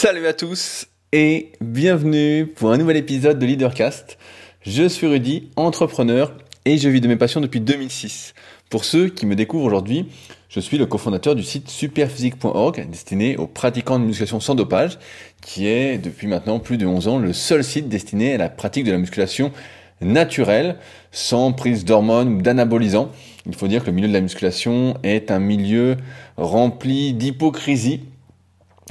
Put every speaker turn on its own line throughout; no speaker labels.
Salut à tous et bienvenue pour un nouvel épisode de Leadercast. Je suis Rudy, entrepreneur et je vis de mes passions depuis 2006. Pour ceux qui me découvrent aujourd'hui, je suis le cofondateur du site superphysique.org destiné aux pratiquants de musculation sans dopage, qui est depuis maintenant plus de 11 ans le seul site destiné à la pratique de la musculation naturelle, sans prise d'hormones ou d'anabolisants. Il faut dire que le milieu de la musculation est un milieu rempli d'hypocrisie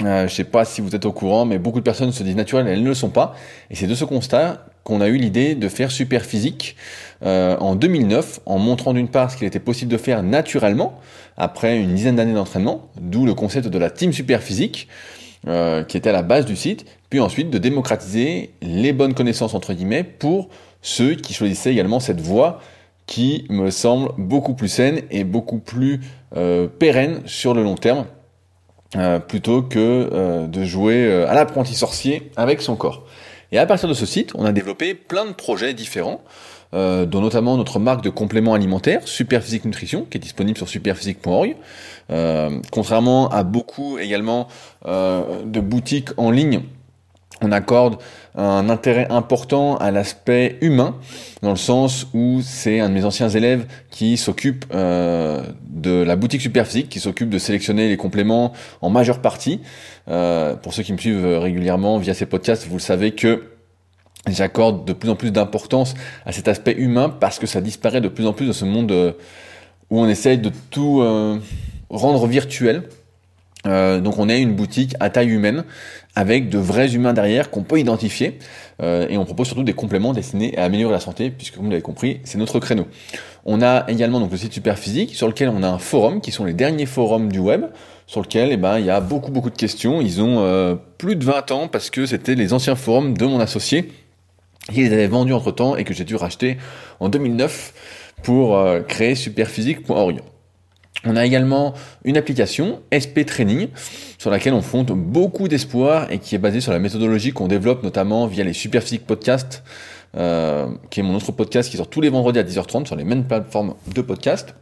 euh, je ne sais pas si vous êtes au courant, mais beaucoup de personnes se disent naturelles, elles ne le sont pas. Et c'est de ce constat qu'on a eu l'idée de faire Super Physique euh, en 2009, en montrant d'une part ce qu'il était possible de faire naturellement après une dizaine d'années d'entraînement, d'où le concept de la Team Super Physique, euh, qui était à la base du site, puis ensuite de démocratiser les bonnes connaissances entre guillemets pour ceux qui choisissaient également cette voie qui me semble beaucoup plus saine et beaucoup plus pérenne sur le long terme euh, plutôt que euh, de jouer euh, à l'apprenti sorcier avec son corps. Et à partir de ce site, on a développé plein de projets différents, dont notamment notre marque de compléments alimentaires, Superphysique Nutrition, qui est disponible sur superphysique.org. contrairement à beaucoup également de boutiques en ligne on accorde un intérêt important à l'aspect humain, dans le sens où c'est un de mes anciens élèves qui s'occupe euh, la boutique Superphysique, qui s'occupe de sélectionner les compléments en majeure partie. Euh, pour ceux qui me suivent régulièrement via ces podcasts, vous le savez que j'accorde de plus en plus d'importance à cet aspect humain parce que ça disparaît de plus en plus dans ce monde euh, où on essaye de tout rendre virtuel. Euh, donc on est une boutique à taille humaine avec de vrais humains derrière qu'on peut identifier euh, et on propose surtout des compléments destinés à améliorer la santé puisque comme vous l'avez compris c'est notre créneau. On a également donc le site Superphysique sur lequel on a un forum qui sont les derniers forums du web sur lequel eh ben, il y a beaucoup beaucoup de questions. Ils ont euh, plus de 20 ans parce que c'était les anciens forums de mon associé qui les avait vendus entre temps et que j'ai dû racheter en 2009 pour créer superphysique.org. On a également une application, SP Training, sur laquelle on fonde beaucoup d'espoir et qui est basée sur la méthodologie qu'on développe notamment via les Superphysique Podcasts, euh, qui est mon autre podcast qui sort tous les vendredis à 10h30 sur les mêmes plateformes de podcast.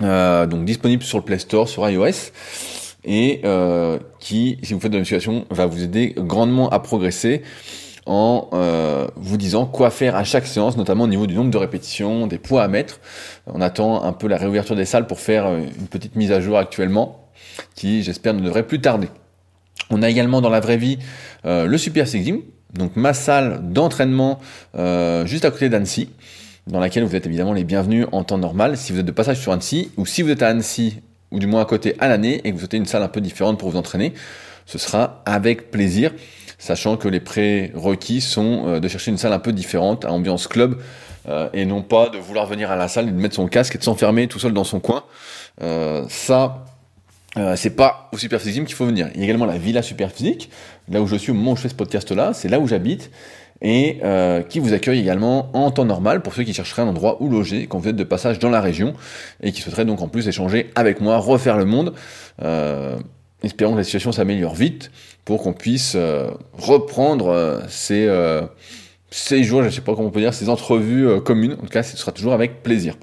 Euh, donc disponible sur le Play Store, sur iOS, et euh, qui, si vous faites de la musculation, va vous aider grandement à progresser en euh, vous disant quoi faire à chaque séance, notamment au niveau du nombre de répétitions, des poids à mettre. On attend un peu la réouverture des salles pour faire euh, une petite mise à jour actuellement, qui j'espère ne devrait plus tarder. On a également dans la vraie vie euh, le Super Six donc ma salle d'entraînement juste à côté d'Annecy, dans laquelle vous êtes évidemment les bienvenus en temps normal si vous êtes de passage sur Annecy, ou si vous êtes à Annecy, ou du moins à côté à l'année, et que vous souhaitez une salle un peu différente pour vous entraîner, ce sera avec plaisir sachant que les prérequis sont euh, de chercher une salle un peu différente, à ambiance club, euh, et non pas de vouloir venir à la salle et de mettre son casque et de s'enfermer tout seul dans son coin. Euh, ça, c'est pas au Superphysique qu'il faut venir. Il y a également la Villa Superphysique, là où je suis au moment où je fais ce podcast-là, c'est là où j'habite, et qui vous accueille également en temps normal pour ceux qui chercheraient un endroit où loger quand vous êtes de passage dans la région et qui souhaiteraient donc en plus échanger avec moi, refaire le monde. Espérons que la situation s'améliore vite pour qu'on puisse euh, reprendre euh, ces, euh, ces jours, je ne sais pas comment on peut dire, ces entrevues communes. En tout cas, ce sera toujours avec plaisir.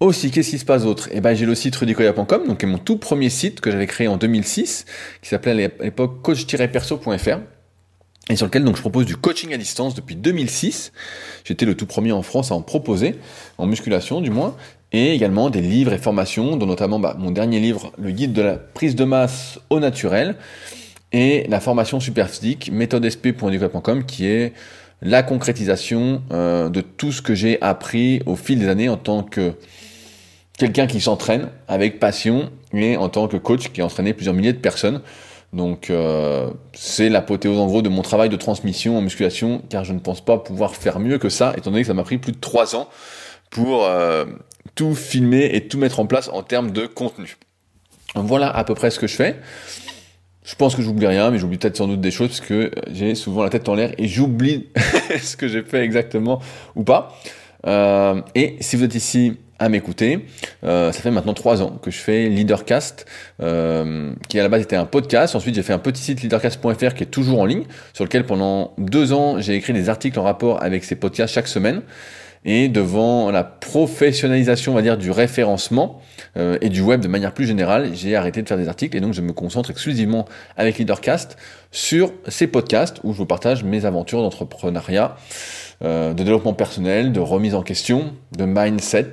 Aussi, qu'est-ce qui se passe d'autre Eh ben, j'ai le site rudicoya.com, donc est mon tout premier site que j'avais créé en 2006, qui s'appelait à l'époque coach-perso.fr et sur lequel donc je propose du coaching à distance depuis 2006. J'étais le tout premier en France à en proposer, en musculation du moins, et également des livres et formations, dont notamment bah, mon dernier livre, le guide de la prise de masse au naturel, et la formation super physique, méthodesp.com, qui est la concrétisation euh, de tout ce que j'ai appris au fil des années en tant que quelqu'un qui s'entraîne avec passion et en tant que coach qui a entraîné plusieurs milliers de personnes. Donc euh, c'est l'apothéose en gros de mon travail de transmission en musculation, car je ne pense pas pouvoir faire mieux que ça, étant donné que ça m'a pris plus de trois ans pour euh, tout filmer et tout mettre en place en termes de contenu. Voilà à peu près ce que je fais. Je pense que j'oublie rien, mais j'oublie peut-être sans doute des choses parce que euh, j'ai souvent la tête en l'air et j'oublie ce que j'ai fait exactement ou pas. Euh, et si vous êtes ici à m'écouter, euh, ça fait maintenant trois ans que je fais Leadercast, qui à la base était un podcast. Ensuite, j'ai fait un petit site leadercast.fr qui est toujours en ligne, sur lequel pendant deux ans j'ai écrit des articles en rapport avec ces podcasts chaque semaine. Et devant la professionnalisation, on va dire, du référencement euh, et du web de manière plus générale, j'ai arrêté de faire des articles et donc je me concentre exclusivement avec Leadercast sur ces podcasts où je vous partage mes aventures d'entrepreneuriat, euh, de développement personnel, de remise en question, de mindset,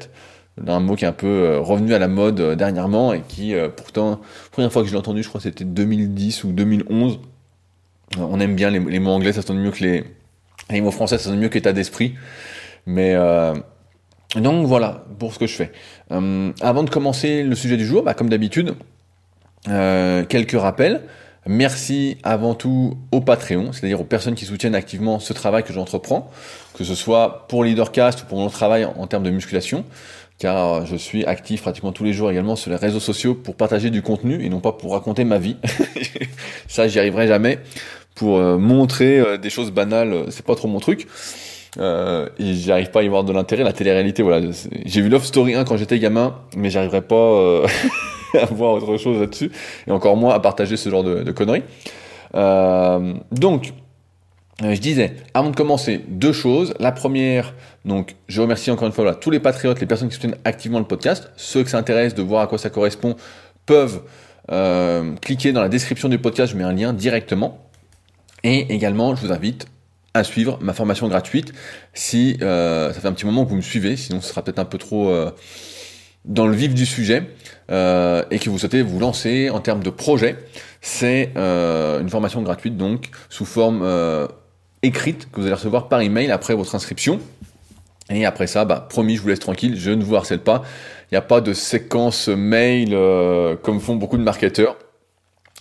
un mot qui est un peu euh, revenu à la mode dernièrement et qui pourtant, première fois que je l'ai entendu, je crois que c'était 2010 ou 2011. On aime bien les, mots anglais, ça sonne mieux que les, les mots français, ça sonne mieux que état d'esprit. Mais euh, donc voilà pour ce que je fais. Euh, avant de commencer le sujet du jour, bah, comme d'habitude, euh, quelques rappels. Merci avant tout au Patreon, c'est-à-dire aux personnes qui soutiennent activement ce travail que j'entreprends, que ce soit pour Leadercast ou pour mon travail en, termes de musculation, car je suis actif pratiquement tous les jours également sur les réseaux sociaux pour partager du contenu et non pas pour raconter ma vie. Ça, j'y arriverai jamais. Pour montrer des choses banales, c'est pas trop mon truc. Euh, j'arrive pas à y voir de l'intérêt. La télé-réalité, voilà. J'ai vu Love Story 1 quand j'étais gamin, mais j'arriverai pas euh, à voir autre chose là-dessus. Et encore moins à partager ce genre de, conneries. Euh, donc, je disais, avant de commencer, deux choses. La première, donc, je remercie encore une fois tous les patriotes, les personnes qui soutiennent activement le podcast. Ceux qui s'intéressent de voir à quoi ça correspond peuvent cliquer dans la description du podcast, je mets un lien directement. Et également, je vous invite à suivre ma formation gratuite si euh, ça fait un petit moment que vous me suivez, sinon ce sera peut-être un peu trop euh, dans le vif du sujet euh, et que vous souhaitez vous lancer en termes de projet. C'est une formation gratuite donc sous forme écrite que vous allez recevoir par email après votre inscription. Et après ça, bah, promis, je vous laisse tranquille, je ne vous harcèle pas. Il n'y a pas de séquence mail comme font beaucoup de marketeurs.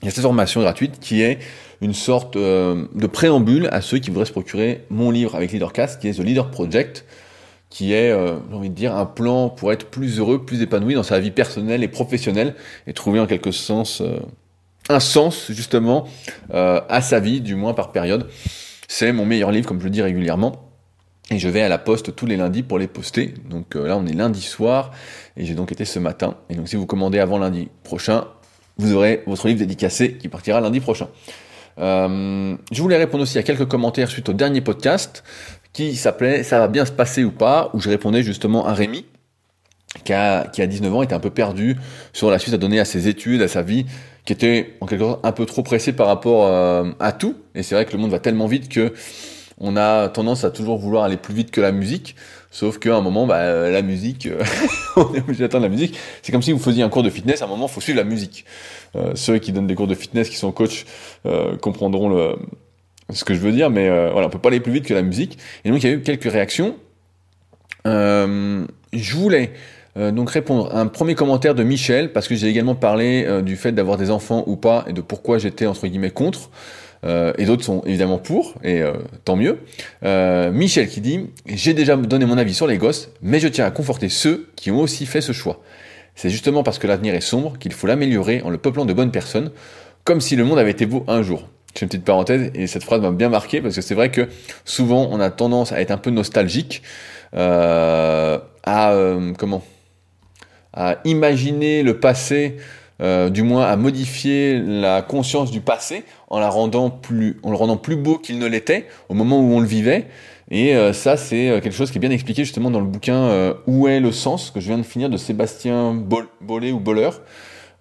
Il y a cette formation gratuite qui est une sorte euh, de préambule à ceux qui voudraient se procurer mon livre avec Leadercast, qui est The Leader Project, qui est, euh, j'ai envie de dire, un plan pour être plus heureux, plus épanoui dans sa vie personnelle et professionnelle, et trouver en quelque sens euh, un sens justement à sa vie, du moins par période. C'est mon meilleur livre, comme je le dis régulièrement. Et je vais à la poste tous les lundis pour les poster. Donc là, on est lundi soir, et j'ai donc été ce matin. Et donc si vous commandez avant lundi prochain, vous aurez votre livre dédicacé qui partira lundi prochain. Euh, je voulais répondre aussi à quelques commentaires suite au dernier podcast qui s'appelait Ça va bien se passer ou pas, où je répondais justement à Rémi, qui a, qui a 19 ans, était un peu perdu sur la suite à donner à ses études, à sa vie, qui était en quelque sorte un peu trop pressé par rapport euh, à tout. Et c'est vrai que le monde va tellement vite que on a tendance à toujours vouloir aller plus vite que la musique. Sauf qu'à un moment, bah, la musique, euh, on est obligé d'attendre la musique. C'est comme si vous faisiez un cours de fitness, à un moment, il faut suivre la musique. Euh, ceux qui donnent des cours de fitness, qui sont coachs, euh, comprendront le, ce que je veux dire, mais euh, voilà, on peut pas aller plus vite que la musique. Et donc il y a eu quelques réactions. je voulais donc répondre à un premier commentaire de Michel, parce que j'ai également parlé du fait d'avoir des enfants ou pas, et de pourquoi j'étais entre guillemets contre. Et d'autres sont évidemment pour, et tant mieux. Michel qui dit J'ai déjà donné mon avis sur les gosses, mais je tiens à conforter ceux qui ont aussi fait ce choix. C'est justement parce que l'avenir est sombre qu'il faut l'améliorer en le peuplant de bonnes personnes, comme si le monde avait été beau un jour. C'est une petite parenthèse, et cette phrase m'a bien marqué, parce que c'est vrai que souvent on a tendance à être un peu nostalgique, euh, à euh, comment? À imaginer le passé, euh, du moins à modifier la conscience du passé en le rendant plus beau qu'il ne l'était au moment où on le vivait. Et euh, ça, c'est euh, quelque chose qui est bien expliqué justement dans le bouquin euh, Où est le sens que je viens de finir de Sébastien Bollet ou Boller,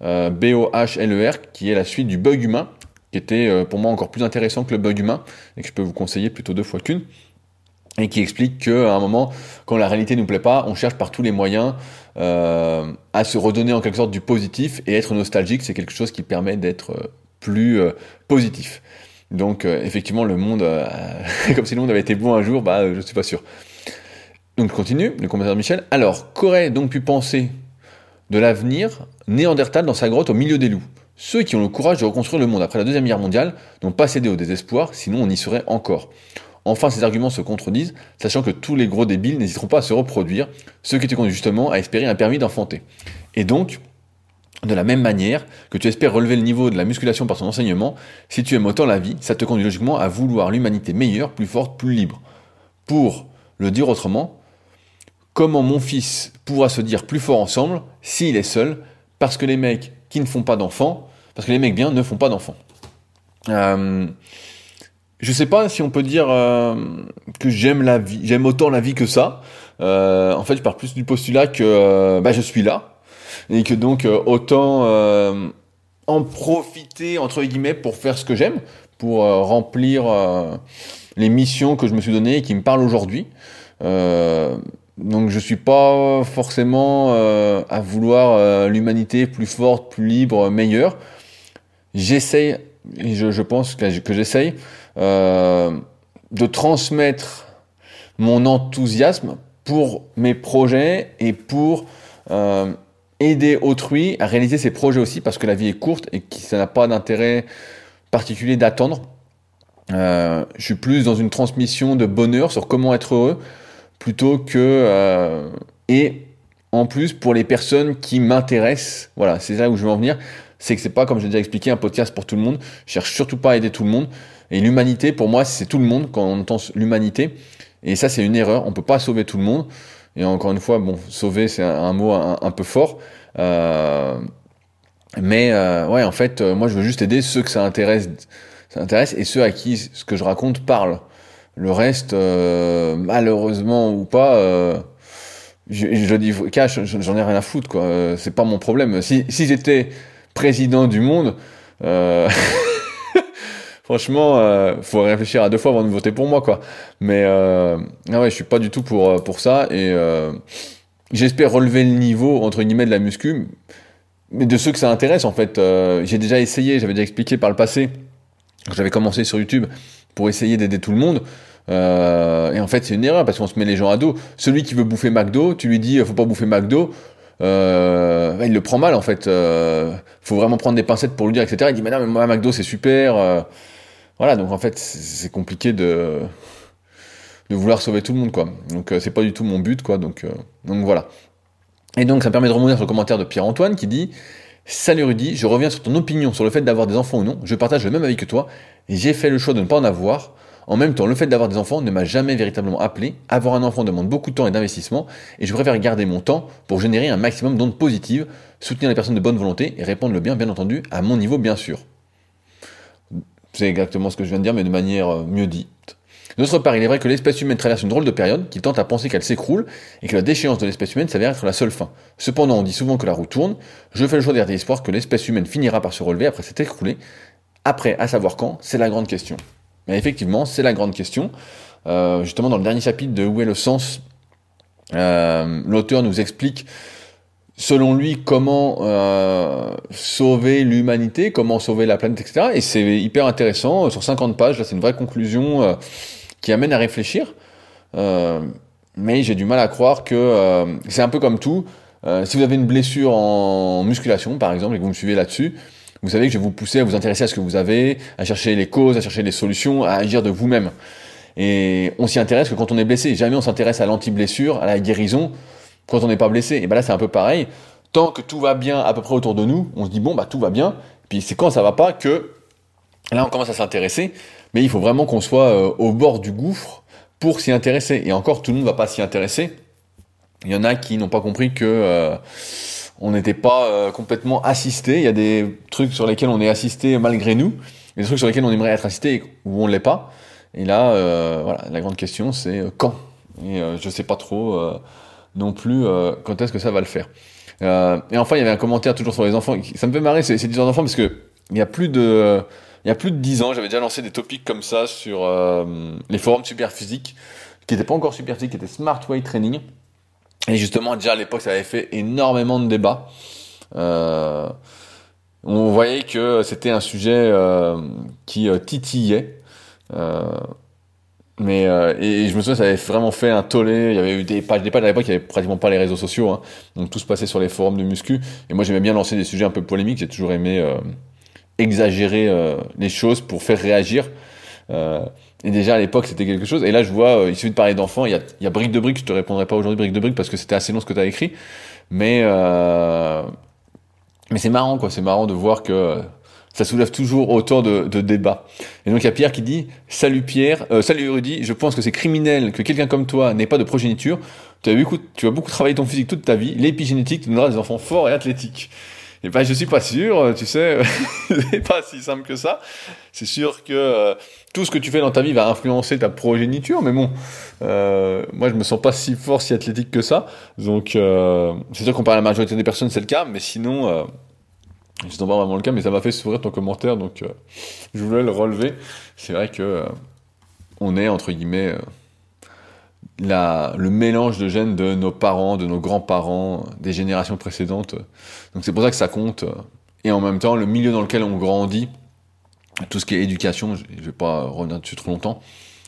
B-O-H-L-E-R, qui est la suite du bug humain, qui était pour moi encore plus intéressant que le bug humain, et que je peux vous conseiller plutôt deux fois qu'une, et qui explique qu'à un moment, quand la réalité ne nous plaît pas, on cherche par tous les moyens à se redonner en quelque sorte du positif, et être nostalgique, c'est quelque chose qui permet d'être plus positif. Donc euh, effectivement, le monde, euh, comme si le monde avait été bon un jour, bah je suis pas sûr. Donc je continue, le commentaire Michel. Alors, qu'aurait donc pu penser de l'avenir Néandertal dans sa grotte au milieu des loups? Ceux qui ont le courage de reconstruire le monde après la Deuxième Guerre mondiale n'ont pas cédé au désespoir, sinon on y serait encore. Enfin, ces arguments se contredisent, sachant que tous les gros débiles n'hésiteront pas à se reproduire, ce qui te conduit justement à espérer un permis d'enfanter. Et donc, de la même manière que tu espères relever le niveau de la musculation par ton enseignement, si tu aimes autant la vie, ça te conduit logiquement à vouloir l'humanité meilleure, plus forte, plus libre. Pour le dire autrement, comment mon fils pourra se dire plus fort ensemble s'il est seul Parce que les mecs qui ne font pas d'enfants, parce que les mecs bien ne font pas d'enfants. Euh, je sais pas si on peut dire euh, que j'aime la vie, j'aime autant la vie que ça. en fait, je pars plus du postulat que bah, je suis là et que donc autant en profiter entre guillemets pour faire ce que j'aime, pour remplir les missions que je me suis données et qui me parlent aujourd'hui. donc je suis pas forcément à vouloir l'humanité plus forte, plus libre, meilleure. J'essaye, je, je, pense que, j'essaye de transmettre mon enthousiasme pour mes projets et pour euh, aider autrui à réaliser ses projets aussi parce que la vie est courte et que ça n'a pas d'intérêt particulier d'attendre. Euh, je suis plus dans une transmission de bonheur sur comment être heureux plutôt que euh, et en plus pour les personnes qui m'intéressent. Voilà, c'est là où je veux en venir. C'est que c'est pas comme j'ai déjà expliqué un podcast pour tout le monde. Je cherche surtout pas à aider tout le monde. Et l'humanité, pour moi, c'est tout le monde quand on entend l'humanité. Et ça, c'est une erreur. On peut pas sauver tout le monde. Et encore une fois, bon, sauver, c'est un, mot un, peu fort. Euh, mais euh, ouais, en fait, euh, moi, je veux juste aider ceux que ça intéresse, ça intéresse et ceux à qui ce que je raconte parle. Le reste, euh, malheureusement ou pas, euh, je, je, dis cash, j'en ai rien à foutre, quoi. C'est pas mon problème. Si, si j'étais président du monde. Franchement, euh, faut réfléchir à deux fois avant de voter pour moi, quoi. Mais euh, ah ouais, je suis pas du tout pour euh, pour ça et euh, j'espère relever le niveau entre guillemets de la muscu, mais de ceux que ça intéresse en fait. Euh, j'ai déjà essayé, j'avais déjà expliqué par le passé. J'avais commencé sur YouTube pour essayer d'aider tout le monde. Et en fait, c'est une erreur parce qu'on se met les gens à dos. Celui qui veut bouffer McDo, tu lui dis faut pas bouffer McDo. Il le prend mal en fait. Euh, faut vraiment prendre des pincettes pour lui dire, etc. Il dit mais non mais moi McDo c'est super. Voilà, donc en fait, c'est compliqué de, vouloir sauver tout le monde, quoi. Donc euh, c'est pas du tout mon but, quoi. Donc, euh, donc voilà. Et donc ça me permet de remonter sur le commentaire de Pierre-Antoine qui dit Salut Rudy, je reviens sur ton opinion sur le fait d'avoir des enfants ou non. Je partage le même avis que toi j'ai fait le choix de ne pas en avoir. En même temps, le fait d'avoir des enfants ne m'a jamais véritablement appelé. Avoir un enfant demande beaucoup de temps et d'investissement et je préfère garder mon temps pour générer un maximum d'ondes positives, soutenir les personnes de bonne volonté et répondre le bien, bien entendu, à mon niveau, bien sûr. C'est exactement ce que je viens de dire, mais de manière euh, mieux dite. D'autre part, il est vrai que l'espèce humaine traverse une drôle de période qui tente à penser qu'elle s'écroule et que la déchéance de l'espèce humaine s'avère être la seule fin. Cependant, on dit souvent que la roue tourne. Je fais le choix de garder espoir que l'espèce humaine finira par se relever après s'être écroulée. Après, à savoir quand, c'est la grande question. Mais effectivement, c'est la grande question. Euh, justement, dans le dernier chapitre de Où est le sens, euh, l'auteur nous explique selon lui, comment euh, sauver l'humanité, comment sauver la planète, etc. Et c'est hyper intéressant. Sur 50 pages, là, c'est une vraie conclusion euh, qui amène à réfléchir. Euh, mais j'ai du mal à croire que euh, c'est un peu comme tout. Euh, si vous avez une blessure en musculation, par exemple, et que vous me suivez là-dessus, vous savez que je vais vous pousser à vous intéresser à ce que vous avez, à chercher les causes, à chercher les solutions, à agir de vous-même. Et on s'y intéresse que quand on est blessé. Jamais on s'intéresse à l'anti-blessure, à la guérison quand on n'est pas blessé. Et ben là, c'est un peu pareil. Tant que tout va bien à peu près autour de nous, on se dit bon, bah tout va bien. Puis c'est quand ça va pas que là, on commence à s'intéresser. Mais il faut vraiment qu'on soit euh, au bord du gouffre pour s'y intéresser. Et encore, tout le monde va pas s'y intéresser. Il y en a qui n'ont pas compris que euh, on n'était pas euh, complètement assisté. Il y a des trucs sur lesquels on est assisté malgré nous, et des trucs sur lesquels on aimerait être assisté où on l'est pas. Et là, voilà, la grande question c'est quand? Et je sais pas trop non plus euh, quand est-ce que ça va le faire. Euh, et enfin, il y avait un commentaire toujours sur les enfants. Ça me fait marrer ces, ces histoires d'enfants parce que il y a plus de il y a plus de 10 ans, j'avais déjà lancé des topics comme ça sur euh, les forums super physiques, qui n'étaient pas encore super physiques, qui étaient Smart Way Training. Et justement, déjà à l'époque, ça avait fait énormément de débats. Euh, on voyait que c'était un sujet euh, qui titillait. Mais euh, et, je me souviens, ça avait vraiment fait un tollé. Il y avait eu des pages, des pages à l'époque, il y avait pratiquement pas les réseaux sociaux, hein. donc tout se passait sur les forums de muscu. Et moi, j'aimais bien lancer des sujets un peu polémiques. J'ai toujours aimé euh, exagérer euh, les choses pour faire réagir. Euh, et déjà à l'époque, c'était quelque chose. Et là, je vois, il suffit de parler d'enfants. Il y a, y a brique de brique. Je te répondrai pas aujourd'hui brique de brique parce que c'était assez long ce que tu as écrit. Mais mais c'est marrant, quoi. C'est marrant de voir que ça soulève toujours autant de, de débats. Et donc il y a Pierre qui dit Salut Pierre, euh, salut Rudy, je pense que c'est criminel que quelqu'un comme toi n'ait pas de progéniture. Tu as, beaucoup, tu beaucoup travaillé ton physique toute ta vie, l'épigénétique te donnera des enfants forts et athlétiques. Et ben, je suis pas sûr, tu sais, c'est pas si simple que ça. C'est sûr que euh, tout ce que tu fais dans ta vie va influencer ta progéniture, mais bon, euh, moi je me sens pas si fort, si athlétique que ça. Donc, euh, c'est sûr qu'on parle à la majorité des personnes, c'est le cas, mais sinon, euh, c'est pas vraiment le cas, mais ça m'a fait sourire ton commentaire, donc euh, je voulais le relever. C'est vrai que euh, on est entre guillemets euh, la, le mélange de gènes de nos parents, de nos grands-parents, des générations précédentes. Donc c'est pour ça que ça compte. Et en même temps, le milieu dans lequel on grandit, tout ce qui est éducation, je vais pas revenir dessus trop longtemps,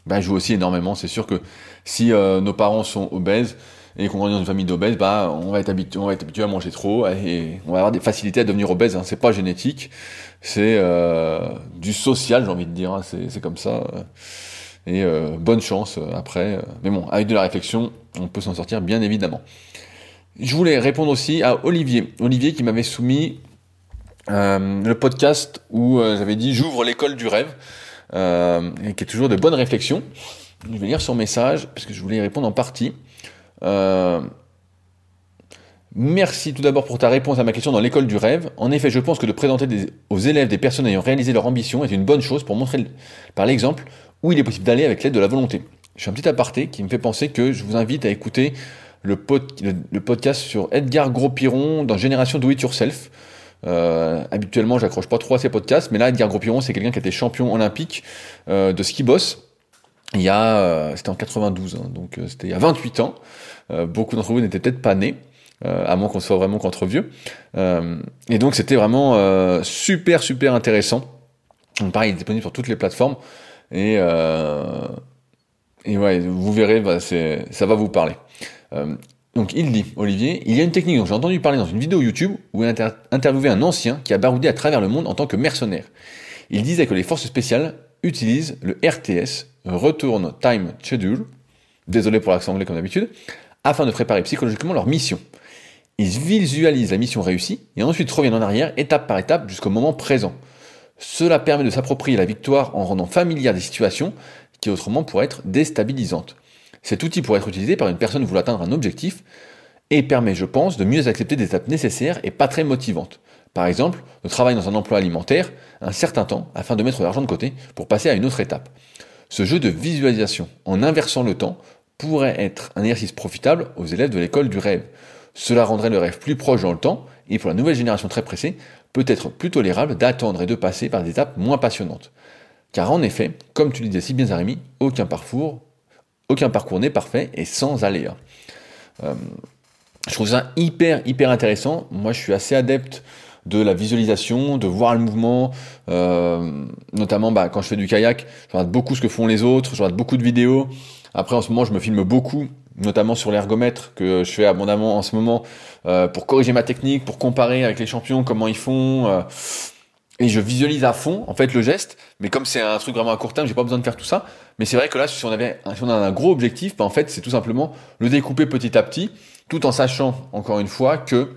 bah, joue aussi énormément. C'est sûr que si nos parents sont obèses et qu'on grandit dans une famille d'obèses, bah, on va être habitué, on va être habitué à manger trop et on va avoir des facilités à devenir obèse. Hein. C'est pas génétique, c'est euh, du social, j'ai envie de dire. Hein. C'est, comme ça. Et euh, bonne chance euh, après. Mais bon, avec de la réflexion, on peut s'en sortir bien évidemment. Je voulais répondre aussi à Olivier. Olivier qui m'avait soumis le podcast où j'avais dit j'ouvre l'école du rêve, et qui est toujours de bonnes réflexions. Je vais lire son message parce que je voulais y répondre en partie. Euh, Merci tout d'abord pour ta réponse à ma question dans l'école du rêve. En effet, je pense que de présenter aux élèves des personnes ayant réalisé leur ambition est une bonne chose pour montrer par l'exemple où il est possible d'aller avec l'aide de la volonté. Je fais un petit aparté qui me fait penser que je vous invite à écouter le, pod- le- le podcast sur Edgar Gros-Piron dans Génération Do It Yourself. Euh, habituellement, j'accroche pas trop à ces podcasts, mais là, Edgar Gros-Piron, c'est quelqu'un qui était champion olympique euh, de ski boss. Il y a, euh, c'était en 92, hein, donc euh, c'était il y a 28 ans. Euh, beaucoup d'entre vous n'étaient peut-être pas nés, euh, à moins qu'on soit vraiment contre vieux. Euh, et donc c'était vraiment euh, super super intéressant. Donc pareil, il est disponible sur toutes les plateformes et et ouais, vous verrez, bah, ça va vous parler. Donc il dit, Olivier, il y a une technique dont j'ai entendu parler dans une vidéo YouTube où il a inter- interviewé un ancien qui a baroudé à travers le monde en tant que mercenaire. Il disait que les forces spéciales utilisent le RTS, Return Time Schedule, désolé pour l'accent anglais comme d'habitude, afin de préparer psychologiquement leur mission. Ils visualisent la mission réussie et ensuite reviennent en arrière étape par étape jusqu'au moment présent. Cela permet de s'approprier la victoire en rendant familière des situations qui autrement pourraient être déstabilisantes. Cet outil pourrait être utilisé par une personne voulant atteindre un objectif et permet, je pense, de mieux accepter des étapes nécessaires et pas très motivantes. Par exemple, de travailler dans un emploi alimentaire un certain temps afin de mettre l'argent de côté pour passer à une autre étape. Ce jeu de visualisation en inversant le temps pourrait être un exercice profitable aux élèves de l'école du rêve. Cela rendrait le rêve plus proche dans le temps et pour la nouvelle génération très pressée, peut être plus tolérable d'attendre et de passer par des étapes moins passionnantes. Car en effet, comme tu le disais si bien Zaremi, aucun parcours, aucun parcours n'est parfait et sans aléas. Euh, je trouve ça hyper hyper intéressant. Moi, je suis assez adepte de la visualisation, de voir le mouvement, euh, notamment bah, quand je fais du kayak, je regarde beaucoup ce que font les autres, je regarde beaucoup de vidéos. Après, en ce moment, je me filme beaucoup, notamment sur l'ergomètre que je fais abondamment en ce moment euh, pour corriger ma technique, pour comparer avec les champions comment ils font. euh, et je visualise à fond en fait le geste, mais comme c'est un truc vraiment à court terme, j'ai pas besoin de faire tout ça. Mais c'est vrai que là, si on avait, a un gros objectif, bah, c'est tout simplement le découper petit à petit, tout en sachant encore une fois que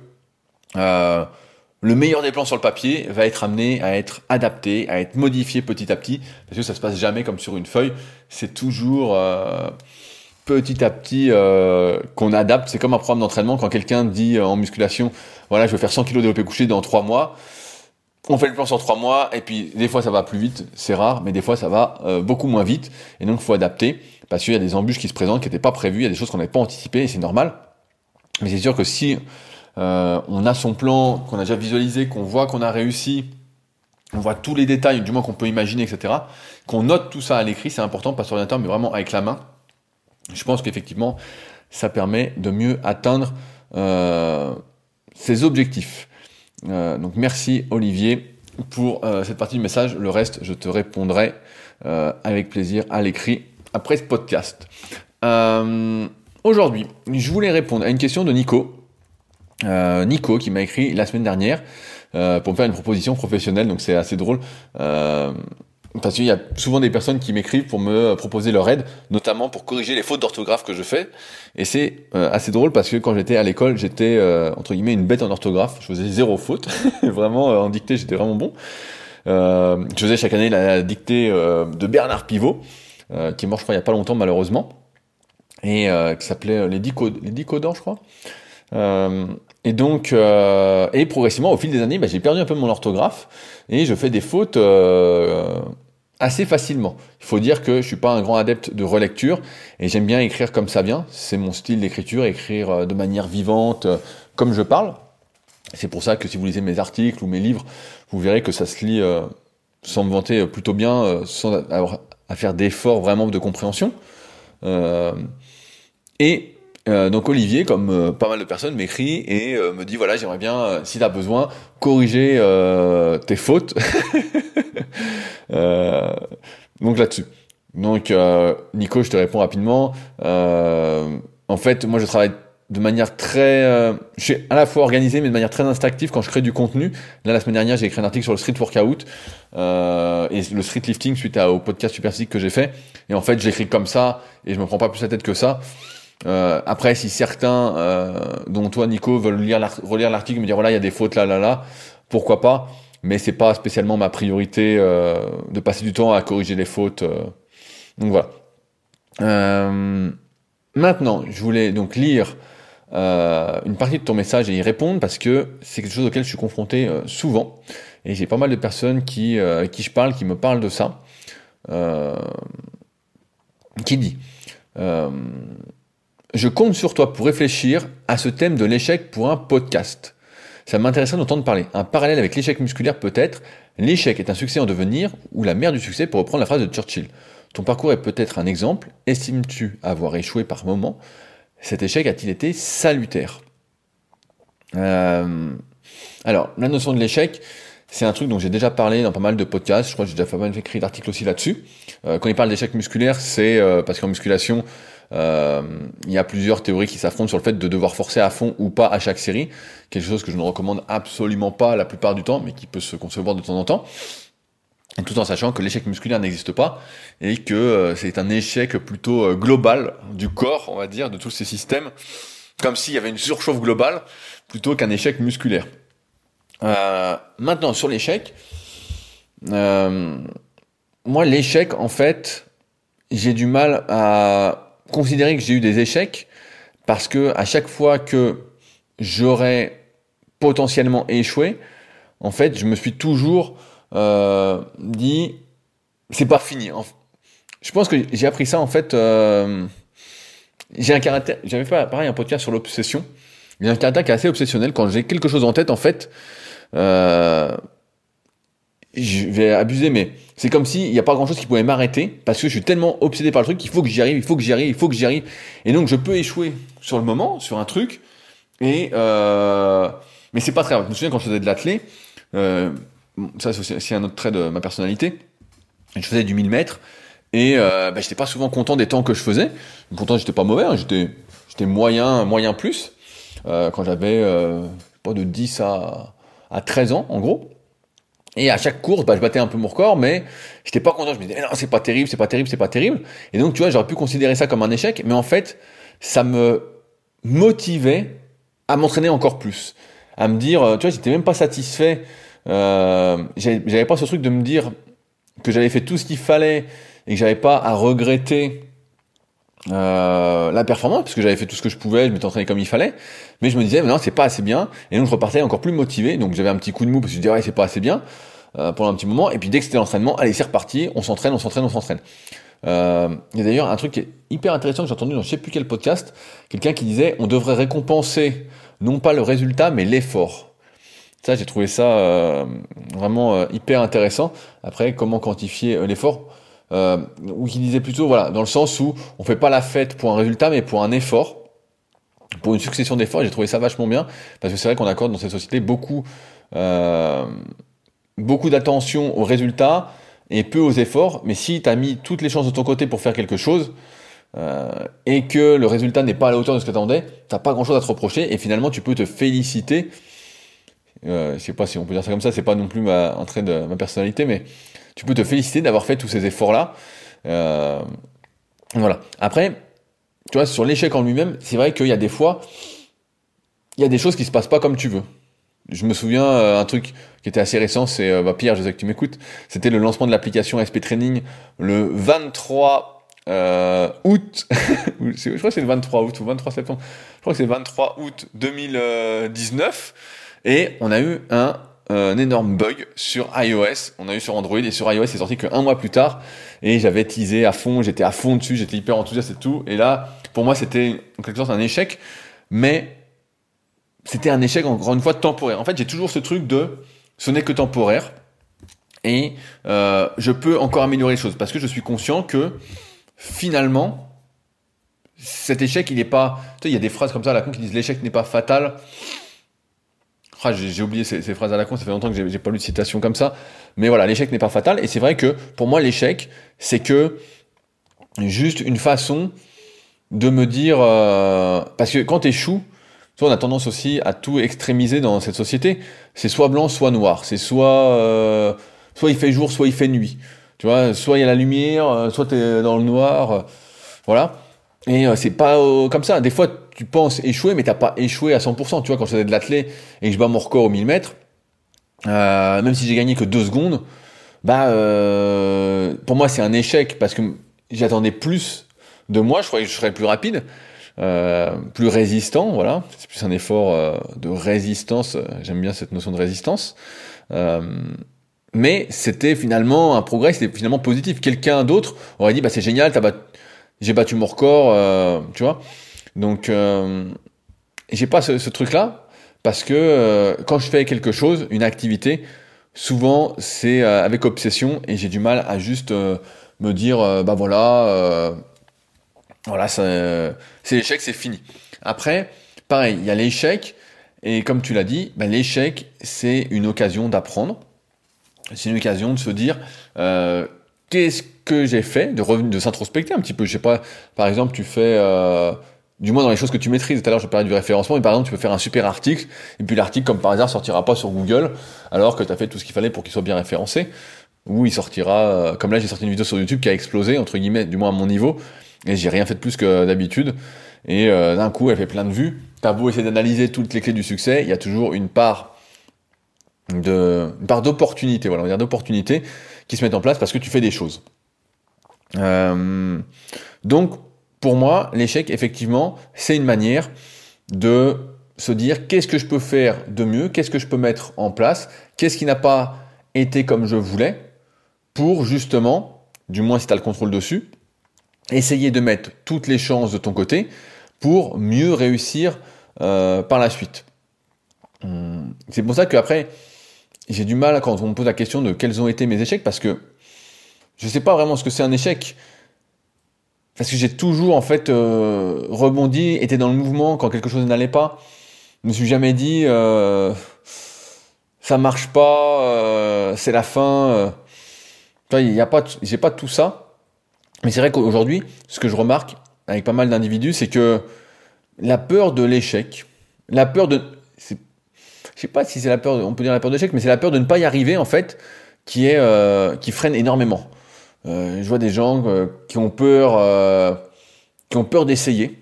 le meilleur des plans sur le papier va être amené à être adapté, à être modifié petit à petit, parce que ça se passe jamais comme sur une feuille. C'est toujours euh, petit à petit euh, qu'on adapte. C'est comme un programme d'entraînement quand quelqu'un dit euh, en musculation, voilà, je vais faire 100 kg développé couché dans 3 mois. On fait le plan sur 3 mois, et puis des fois ça va plus vite, c'est rare, mais des fois ça va euh, beaucoup moins vite, et donc il faut adapter, parce qu'il y a des embûches qui se présentent, qui n'étaient pas prévues, il y a des choses qu'on n'avait pas anticipées, et c'est normal. Mais c'est sûr que si euh, on a son plan, qu'on a déjà visualisé, qu'on voit qu'on a réussi, on voit tous les détails, du moins qu'on peut imaginer, etc., qu'on note tout ça à l'écrit, c'est important, pas sur ordinateur, mais vraiment avec la main. Je pense qu'effectivement, ça permet de mieux atteindre euh, ses objectifs. Euh, donc merci Olivier pour cette partie du message. Le reste, je te répondrai avec plaisir à l'écrit après ce podcast. Aujourd'hui, je voulais répondre à une question de Nico. Euh, Nico qui m'a écrit la semaine dernière euh, pour me faire une proposition professionnelle, donc c'est assez drôle. Euh, parce qu'il y a souvent des personnes qui m'écrivent pour me proposer leur aide, notamment pour corriger les fautes d'orthographe que je fais. Et c'est euh, assez drôle parce que quand j'étais à l'école, j'étais euh, entre guillemets une bête en orthographe. Je faisais zéro faute. vraiment, euh, en dictée, j'étais vraiment bon. Je faisais chaque année la dictée de Bernard Pivot, qui est mort, je crois, il y a pas longtemps, malheureusement. Et qui s'appelait Les 10 codes, les 10 codeurs, je crois. Euh, et donc, euh, et progressivement, au fil des années, bah, j'ai perdu un peu mon orthographe et je fais des fautes euh, assez facilement. Il faut dire que je suis pas un grand adepte de relecture et j'aime bien écrire comme ça vient. C'est mon style d'écriture, écrire euh, de manière vivante, euh, comme je parle. C'est pour ça que si vous lisez mes articles ou mes livres, vous verrez que ça se lit euh, sans me vanter plutôt bien, sans avoir à faire d'efforts vraiment de compréhension. et donc Olivier, comme pas mal de personnes, m'écrit et me dit voilà, j'aimerais bien, si tu as besoin, corriger tes fautes. donc là-dessus. Donc Nico, je te réponds rapidement. en fait, moi je travaille de manière très, euh, je suis à la fois organisé mais de manière très instinctive quand je crée du contenu. Là la semaine dernière j'ai écrit un article sur le street workout euh, et le street lifting suite au podcast super physique que j'ai fait. Et en fait j'écris comme ça et je me prends pas plus la tête que ça. Euh, après si certains, euh, dont toi Nico, veulent lire relire l'article me dire voilà il y a des fautes là là là, pourquoi pas. Mais c'est pas spécialement ma priorité euh, de passer du temps à corriger les fautes. donc voilà. maintenant je voulais donc lire euh, une partie de ton message et y répondre parce que c'est quelque chose auquel je suis confronté euh, souvent. Et j'ai pas mal de personnes qui, euh, qui je parle, qui me parlent de ça. qui dit Je compte sur toi pour réfléchir à ce thème de l'échec pour un podcast. Ça m'intéresserait d'entendre parler. Un parallèle avec l'échec musculaire peut-être. L'échec est un succès en devenir ou la mère du succès pour reprendre la phrase de Churchill. Ton parcours est peut-être un exemple. Estimes-tu avoir échoué par moment? Cet échec a-t-il été salutaire? Euh, Alors, la notion de l'échec, c'est un truc dont j'ai déjà parlé dans pas mal de podcasts. Je crois que j'ai déjà pas mal écrit d'articles aussi là-dessus. Euh, quand il parle d'échec musculaire, c'est euh, parce qu'en musculation, il y a plusieurs théories qui s'affrontent sur le fait de devoir forcer à fond ou pas à chaque série. Quelque chose que je ne recommande absolument pas la plupart du temps, mais qui peut se concevoir de temps en temps tout en sachant que l'échec musculaire n'existe pas et que euh, c'est un échec plutôt euh, global du corps, on va dire, de tous ces systèmes, comme s'il y avait une surchauffe globale plutôt qu'un échec musculaire. Euh, maintenant, sur l'échec, moi, l'échec, en fait, j'ai du mal à considérer que j'ai eu des échecs parce que à chaque fois que j'aurais potentiellement échoué, en fait, je me suis toujours euh, dit c'est pas fini. Je pense que j'ai appris ça en fait. Euh, j'ai un caractère. J'avais pas pareil un podcast sur l'obsession. J'ai un caractère qui est assez obsessionnel. Quand j'ai quelque chose en tête, en fait, euh, je vais abuser, mais c'est comme s'il n'y a pas grand chose qui pouvait m'arrêter parce que je suis tellement obsédé par le truc qu'il faut que j'y arrive, il faut que j'y arrive, il faut que j'y arrive. Et donc je peux échouer sur le moment, sur un truc, et euh, mais c'est pas très grave. Je me souviens quand je faisais de l'athlé, euh, ça c'est aussi un autre trait de ma personnalité. Je faisais du 1000 mètres et euh, bah, j'étais pas souvent content des temps que je faisais. Pourtant j'étais pas mauvais, hein. j'étais moyen moyen plus euh, quand j'avais euh, pas de 10 à à 13 ans en gros. Et à chaque course, bah, je battais un peu mon record, mais j'étais pas content. Je me disais, non, c'est pas terrible, c'est pas terrible, c'est pas terrible. Et donc, tu vois, j'aurais pu considérer ça comme un échec, mais en fait, ça me motivait à m'entraîner encore plus. À me dire, tu vois, j'étais même pas satisfait euh, j'avais pas ce truc de me dire que j'avais fait tout ce qu'il fallait et que j'avais pas à regretter euh, la performance parce que j'avais fait tout ce que je pouvais, je m'étais entraîné comme il fallait, mais je me disais non c'est pas assez bien et donc je repartais encore plus motivé donc j'avais un petit coup de mou parce que je disais ouais c'est pas assez bien euh, pendant un petit moment et puis dès que c'était l'entraînement allez c'est reparti on s'entraîne on s'entraîne on s'entraîne. Euh, il y a d'ailleurs un truc qui est hyper intéressant que j'ai entendu dans je sais plus quel podcast quelqu'un qui disait on devrait récompenser non pas le résultat mais l'effort. Ça, j'ai trouvé ça euh, vraiment euh, hyper intéressant. Après, comment quantifier euh, Ou qui disait plutôt, voilà, dans le sens où on fait pas la fête pour un résultat, mais pour un effort, pour une succession d'efforts. J'ai trouvé ça vachement bien parce que c'est vrai qu'on accorde dans cette société beaucoup, beaucoup d'attention aux résultats et peu aux efforts. Mais si tu as mis toutes les chances de ton côté pour faire quelque chose, et que le résultat n'est pas à la hauteur de ce que tu attendais, t'as pas grand chose à te reprocher et finalement tu peux te féliciter euh, je sais pas si on peut dire ça comme ça, c'est pas non plus ma, un trait de ma personnalité, mais tu peux te féliciter d'avoir fait tous ces efforts-là. Euh, voilà. Après, tu vois, sur l'échec en lui-même, c'est vrai qu'il y a des fois, il y a des choses qui se passent pas comme tu veux. Je me souviens euh, un truc qui était assez récent, c'est bah, Pierre, je sais que tu m'écoutes, c'était le lancement de l'application SP Training le 23 août, je crois que c'est le 23 août ou 23 septembre, je crois que c'est le 23 août 2019, et on a eu un, un, énorme bug sur iOS, on a eu sur Android, et sur iOS c'est sorti qu'un mois plus tard, et j'avais teasé à fond, j'étais à fond dessus, j'étais hyper enthousiaste et tout, et là, pour moi c'était en quelque sorte un échec, mais c'était un échec encore une fois temporaire. En fait j'ai toujours ce truc de ce n'est que temporaire, et euh, je peux encore améliorer les choses, parce que je suis conscient que finalement, cet échec, il n'est pas. Tu sais, il y a des phrases comme ça à la con qui disent l'échec n'est pas fatal. J'ai oublié ces, phrases à la con, ça fait longtemps que j'ai pas lu de citation comme ça. Mais voilà, l'échec n'est pas fatal. Et c'est vrai que pour moi, l'échec, c'est que juste une façon de me dire. Euh, parce que quand tu échoues, on a tendance aussi à tout extrémiser dans cette société. C'est soit blanc, soit noir. C'est soit. Euh, soit il fait jour, soit il fait nuit. Tu vois, soit il y a la lumière, euh, soit tu es dans le noir. Euh, voilà. Et c'est pas comme ça. Des fois, tu penses échouer, mais t'as pas échoué à 100%. Tu vois, quand je faisais de l'athlé et que je bats mon record au 1000 mètres, même si j'ai gagné que 2 secondes, bah, pour moi, c'est un échec parce que j'attendais plus de moi. Je croyais que je serais plus rapide. plus résistant, voilà. C'est plus un effort de résistance. J'aime bien cette notion de résistance. Mais c'était finalement un progrès, c'était finalement positif. Quelqu'un d'autre aurait dit bah c'est génial, t'as j'ai battu mon record, euh, tu vois. Donc euh, j'ai pas ce, truc-là parce que euh, quand je fais quelque chose, une activité, souvent c'est euh, avec obsession et j'ai du mal à juste me dire bah voilà, voilà c'est l'échec, c'est fini. Après, pareil, il y a l'échec et comme tu l'as dit, bah, l'échec c'est une occasion d'apprendre c'est une occasion de se dire euh, qu'est-ce que j'ai fait, de de s'introspecter un petit peu. Je sais pas, par exemple, tu fais, euh, du moins dans les choses que tu maîtrises. Tout à l'heure, je parlais du référencement, mais par exemple, tu peux faire un super article, et puis l'article, comme par hasard, sortira pas sur Google, alors que tu as fait tout ce qu'il fallait pour qu'il soit bien référencé. Ou il sortira, euh, comme là, j'ai sorti une vidéo sur YouTube qui a explosé, entre guillemets, du moins à mon niveau, et j'ai rien fait de plus que d'habitude. Et euh, d'un coup, elle fait plein de vues. T'as beau essayer d'analyser toutes les clés du succès, il y a toujours une part de une part d'opportunité, voilà, on va dire d'opportunité qui se mettent en place parce que tu fais des choses. Euh, donc, pour moi, l'échec, effectivement, c'est une manière de se dire qu'est-ce que je peux faire de mieux, qu'est-ce que je peux mettre en place, qu'est-ce qui n'a pas été comme je voulais, pour justement, du moins si tu as le contrôle dessus, essayer de mettre toutes les chances de ton côté pour mieux réussir euh, par la suite. Hum, c'est pour ça qu'après, j'ai du mal quand on me pose la question de quels ont été mes échecs parce que je ne sais pas vraiment ce que c'est un échec. Parce que j'ai toujours en fait euh, rebondi, été dans le mouvement quand quelque chose n'allait pas. Je me suis jamais dit euh, ça marche pas, euh, c'est la fin. Il y a pas, j'ai pas tout ça. Mais c'est vrai qu'aujourd'hui, ce que je remarque avec pas mal d'individus, c'est que la peur de l'échec, la peur de, je sais pas si c'est la peur, on peut dire la peur d'échec, mais c'est la peur de ne pas y arriver en fait, qui est euh, qui freine énormément. Euh, je vois des gens euh, qui ont peur, euh, qui ont peur d'essayer,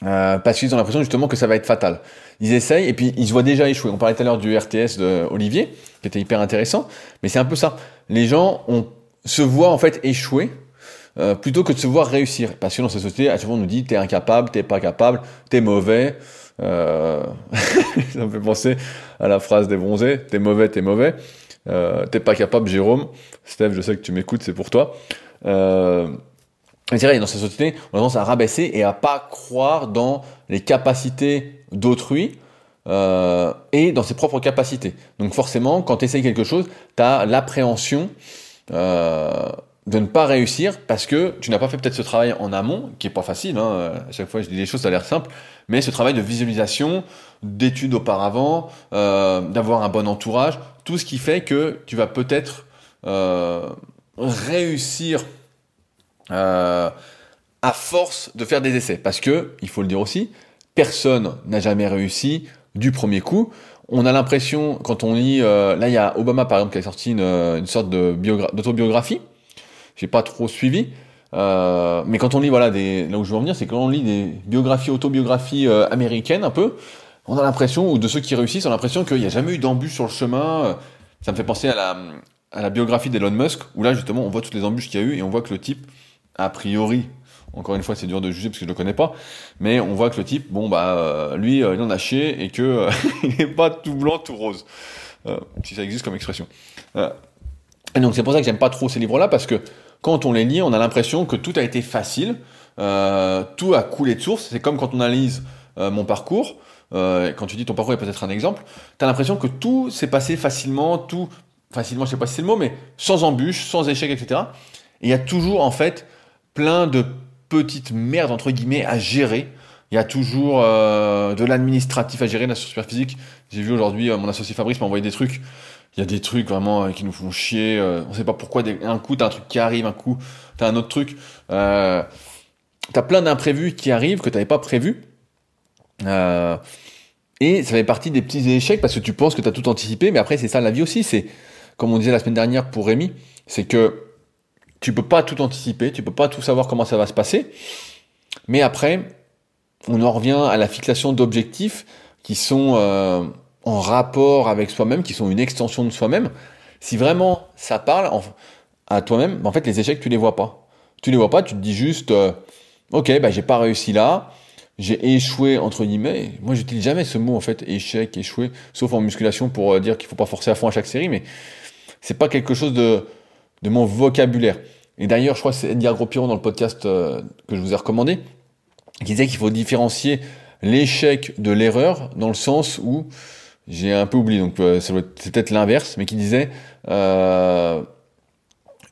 parce qu'ils ont l'impression justement que ça va être fatal. Ils essayent et puis ils se voient déjà échouer. On parlait tout à l'heure du RTS de Olivier, qui était hyper intéressant, mais c'est un peu ça. Les gens se voient en fait échouer. plutôt que de se voir réussir. Parce que dans cette société, à on nous dit t'es incapable, t'es pas capable, t'es mauvais, ça me fait penser à la phrase des bronzés T'es mauvais, t'es mauvais. Euh, t'es pas capable, Jérôme. Steph, je sais que tu m'écoutes, c'est pour toi. Euh, c'est vrai, dans cette société, on a tendance à rabaisser et à pas croire dans les capacités d'autrui euh, et dans ses propres capacités. Donc forcément, quand tu essayes quelque chose, tu as l'appréhension euh, de ne pas réussir parce que tu n'as pas fait peut-être ce travail en amont, qui est pas facile. Hein. À chaque fois, je dis des choses, ça a l'air simple, mais ce travail de visualisation, d'études auparavant, euh, d'avoir un bon entourage, tout ce qui fait que tu vas peut-être euh, réussir euh, à force de faire des essais. Parce que, il faut le dire aussi, personne n'a jamais réussi du premier coup. On a l'impression, quand on lit, euh, là il y a Obama par exemple qui a sorti une, une sorte d'autobiographie j'ai pas trop suivi. Euh, mais quand on lit, voilà, des, là où je veux en venir, c'est quand on lit des biographies, autobiographies euh, américaines un peu, on a l'impression, ou de ceux qui réussissent, on a l'impression qu'il n'y a jamais eu d'embûche sur le chemin. Ça me fait penser à la, à la biographie d'Elon Musk, où là justement on voit toutes les embûches qu'il y a eu et on voit que le type, a priori, encore une fois, c'est dur de juger parce que je le connais pas, mais on voit que le type, bon bah, euh, lui, il en a chié et que il n'est pas tout blanc, tout rose, si ça existe comme expression. et donc c'est pour ça que j'aime pas trop ces livres-là parce que quand on les lit, on a l'impression que tout a été facile, tout a coulé de source. C'est comme quand on analyse mon parcours. quand tu dis ton parcours est peut-être un exemple, tu as l'impression que tout s'est passé facilement, tout facilement, je sais pas si c'est le mot, mais sans embûches, sans échecs, etc. Et il y a toujours en fait plein de petites merdes entre guillemets à gérer. Il y a toujours euh, de l'administratif à gérer, la super physique. J'ai vu aujourd'hui euh, mon associé Fabrice m'a envoyé des trucs. Il y a des trucs vraiment euh, qui nous font chier. on sait pas pourquoi. un coup t'as un truc qui arrive, un coup t'as un autre truc. t'as plein d'imprévus qui arrivent que t'avais pas prévu. et ça fait partie des petits échecs parce que tu penses que tu as tout anticipé, mais après c'est ça la vie aussi. C'est comme on disait la semaine dernière pour Rémi, c'est que tu peux pas tout anticiper, tu peux pas tout savoir comment ça va se passer. Mais après, on en revient à la fixation d'objectifs qui sont euh, en rapport avec soi-même, qui sont une extension de soi-même. Si vraiment ça parle à toi-même, en fait, les échecs, tu les vois pas. Tu les vois pas, tu te dis juste, euh, ok, bah j'ai pas réussi là, j'ai échoué entre guillemets. Moi, j'utilise jamais ce mot en fait, échec, échoué, sauf en musculation pour euh, dire qu'il faut pas forcer à fond à chaque série, mais c'est pas quelque chose de, de mon vocabulaire. Et d'ailleurs, je crois que c'est Edgar Gros-Piron dans le podcast que je vous ai recommandé, qui disait qu'il faut différencier l'échec de l'erreur dans le sens où j'ai un peu oublié, donc euh, c'est peut-être l'inverse, mais qui disait euh,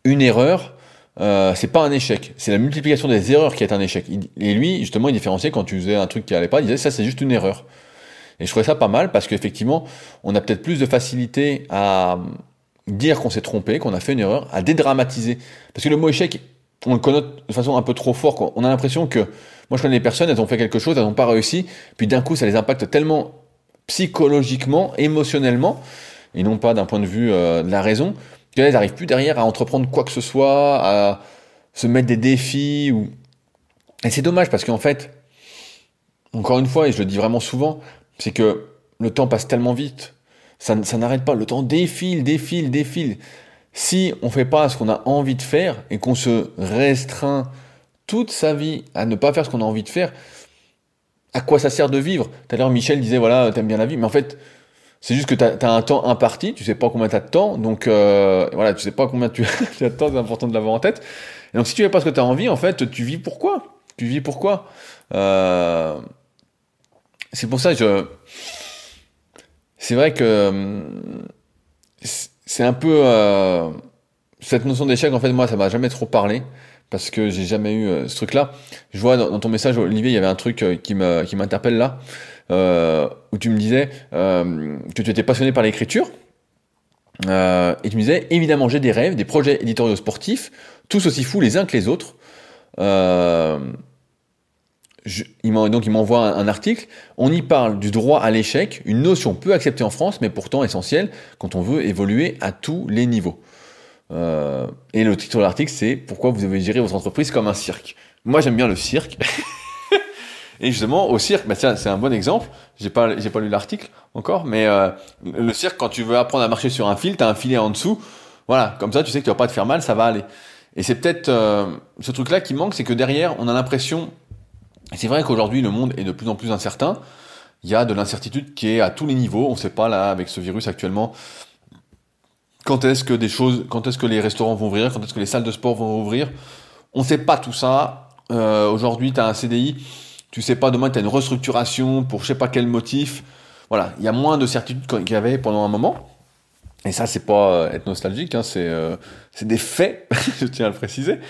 une erreur, euh, c'est pas un échec, c'est la multiplication des erreurs qui est un échec. Et lui, justement, il différenciait quand tu faisais un truc qui allait pas, il disait ça c'est juste une erreur. Et je trouvais ça pas mal parce qu'effectivement, on a peut-être plus de facilité à dire qu'on s'est trompé, qu'on a fait une erreur, à dédramatiser. Parce que le mot échec, on le connote de façon un peu trop fort. On a l'impression que, moi je connais des personnes, elles ont fait quelque chose, elles n'ont pas réussi, puis d'un coup ça les impacte tellement psychologiquement, émotionnellement, et non pas d'un point de vue euh, de la raison, qu'elles n'arrivent plus derrière à entreprendre quoi que ce soit, à se mettre des défis. Et c'est dommage parce qu'en fait, encore une fois, et je le dis vraiment souvent, c'est que le temps passe tellement vite. Ça, n'arrête pas. Le temps défile, défile, défile. Si on fait pas ce qu'on a envie de faire et qu'on se restreint toute sa vie à ne pas faire ce qu'on a envie de faire, à quoi ça sert de vivre? Tout à l'heure, Michel disait, voilà, t'aimes bien la vie, mais en fait, c'est juste que tu as, un temps imparti, tu sais pas combien tu as de temps, donc euh, voilà, tu sais pas combien tu, as de temps, c'est important de l'avoir en tête. Et donc si tu fais pas ce que tu as envie, en fait, tu vis pourquoi Tu vis pourquoi euh, C'est pour ça que je c'est vrai que c'est un peu euh, cette notion d'échec. En fait, moi, ça m'a jamais trop parlé parce que j'ai jamais eu euh, ce truc-là. Je vois dans, ton message, Olivier, il y avait un truc qui me qui m'interpelle là, où tu me disais que tu étais passionné par l'écriture. et tu me disais, évidemment, j'ai des rêves, des projets éditoriaux sportifs, tous aussi fous les uns que les autres. Euh, donc il m'envoie un, article. On y parle du droit à l'échec, une notion peu acceptée en France, mais pourtant essentielle quand on veut évoluer à tous les niveaux. Euh, et le titre de l'article, c'est Pourquoi vous devez gérer votre entreprise comme un cirque? Moi, j'aime bien le cirque. et justement, au cirque, bah tiens, c'est un bon exemple. J'ai pas, j'ai pas lu l'article encore, mais euh, le cirque, quand tu veux apprendre à marcher sur un fil, t'as un filet en dessous. Voilà, comme ça, tu sais que tu vas pas te faire mal, ça va aller. Et c'est peut-être euh, ce truc-là qui manque, c'est que derrière, on a l'impression c'est vrai qu'aujourd'hui, le monde est de plus en plus incertain. Il y a de l'incertitude qui est à tous les niveaux. On ne sait pas, là, avec ce virus actuellement, quand est-ce que des choses, quand est-ce que les restaurants vont ouvrir, quand est-ce que les salles de sport vont ouvrir? On ne sait pas tout ça. Euh, aujourd'hui, tu as un CDI, tu sais pas, demain, tu as une restructuration pour je sais pas quel motif. Voilà, il y a moins de certitude qu'il y avait pendant un moment. Et ça, c'est pas euh, être nostalgique, hein, c'est euh, des faits, je tiens à le préciser.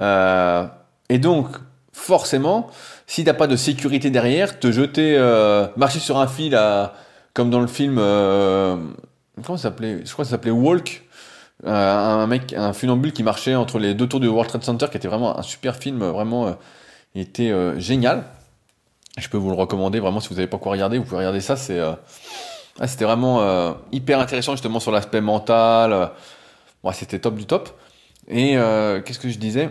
Euh, et donc, forcément, si t'as pas de sécurité derrière, te jeter, euh, marcher sur un fil, à, comme dans le film, euh, comment s'appelait? Je crois que ça s'appelait Walk. Euh, un mec, un funambule qui marchait entre les deux tours du World Trade Center, qui était vraiment un super film, vraiment, il était génial. Je peux vous le recommander vraiment si vous n'avez pas quoi regarder, vous pouvez regarder ça. C'est, ah, c'était vraiment hyper intéressant justement sur l'aspect mental. Ouais, c'était top du top. Et qu'est-ce que je disais?